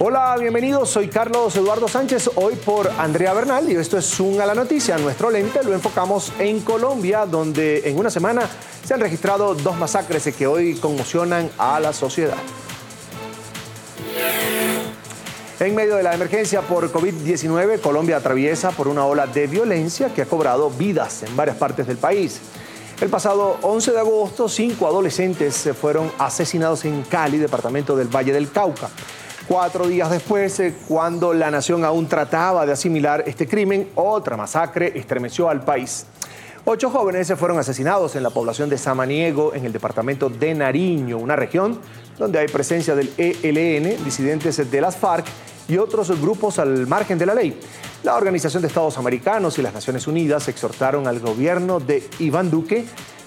Hola, bienvenidos. Soy Carlos Eduardo Sánchez, hoy por Andrea Bernal y esto es Zoom a la noticia. Nuestro lente lo enfocamos en Colombia, donde en una semana se han registrado dos masacres que hoy conmocionan a la sociedad. En medio de la emergencia por COVID-19, Colombia atraviesa por una ola de violencia que ha cobrado vidas en varias partes del país. El pasado 11 de agosto, cinco adolescentes fueron asesinados en Cali, departamento del Valle del Cauca. Cuatro días después, eh, cuando la nación aún trataba de asimilar este crimen, otra masacre estremeció al país. Ocho jóvenes se fueron asesinados en la población de Samaniego, en el departamento de Nariño, una región donde hay presencia del ELN, disidentes de las FARC y otros grupos al margen de la ley. La Organización de Estados Americanos y las Naciones Unidas exhortaron al gobierno de Iván Duque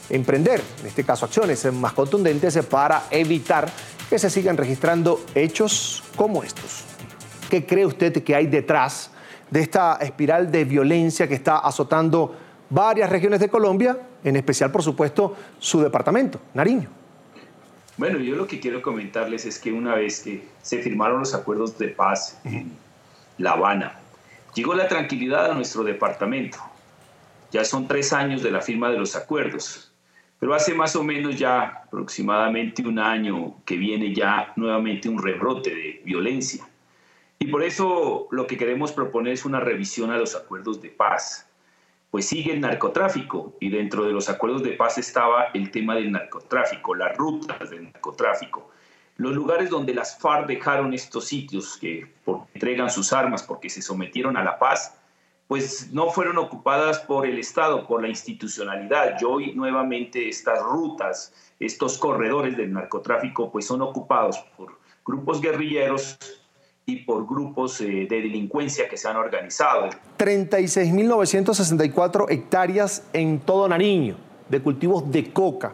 a emprender, en este caso, acciones más contundentes para evitar que se sigan registrando hechos como estos. ¿Qué cree usted que hay detrás de esta espiral de violencia que está azotando varias regiones de Colombia, en especial, por supuesto, su departamento, Nariño? Bueno, yo lo que quiero comentarles es que una vez que se firmaron los acuerdos de paz en La Habana, llegó la tranquilidad a nuestro departamento. Ya son tres años de la firma de los acuerdos. Pero hace más o menos ya aproximadamente un año que viene ya nuevamente un rebrote de violencia. Y por eso lo que queremos proponer es una revisión a los acuerdos de paz. Pues sigue el narcotráfico y dentro de los acuerdos de paz estaba el tema del narcotráfico, las rutas del narcotráfico, los lugares donde las FARC dejaron estos sitios que entregan sus armas porque se sometieron a la paz pues no fueron ocupadas por el Estado, por la institucionalidad. Hoy nuevamente estas rutas, estos corredores del narcotráfico, pues son ocupados por grupos guerrilleros y por grupos eh, de delincuencia que se han organizado. 36.964 hectáreas en todo Nariño de cultivos de coca.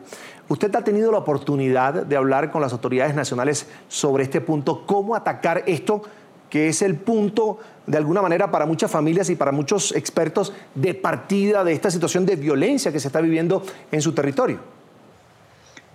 ¿Usted ha tenido la oportunidad de hablar con las autoridades nacionales sobre este punto? ¿Cómo atacar esto? Que es el punto, de alguna manera, para muchas familias y para muchos expertos de partida de esta situación de violencia que se está viviendo en su territorio.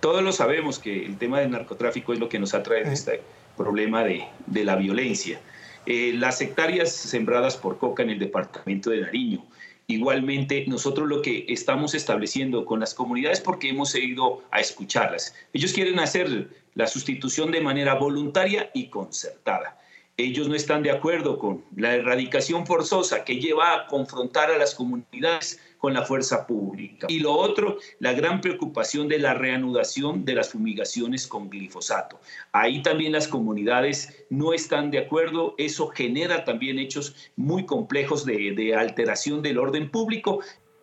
Todos lo sabemos que el tema del narcotráfico es lo que nos atrae a este problema de, la violencia. Eh, las hectáreas sembradas por coca en el departamento de Nariño, Igualmente, nosotros lo que estamos estableciendo con las comunidades, porque hemos ido a escucharlas, ellos quieren hacer la sustitución de manera voluntaria y concertada ellos no están de acuerdo con la erradicación forzosa que lleva a confrontar a las comunidades con la fuerza pública. Y lo otro, la gran preocupación de la reanudación de las fumigaciones con glifosato. Ahí también las comunidades no están de acuerdo, eso genera también hechos muy complejos de, alteración del orden público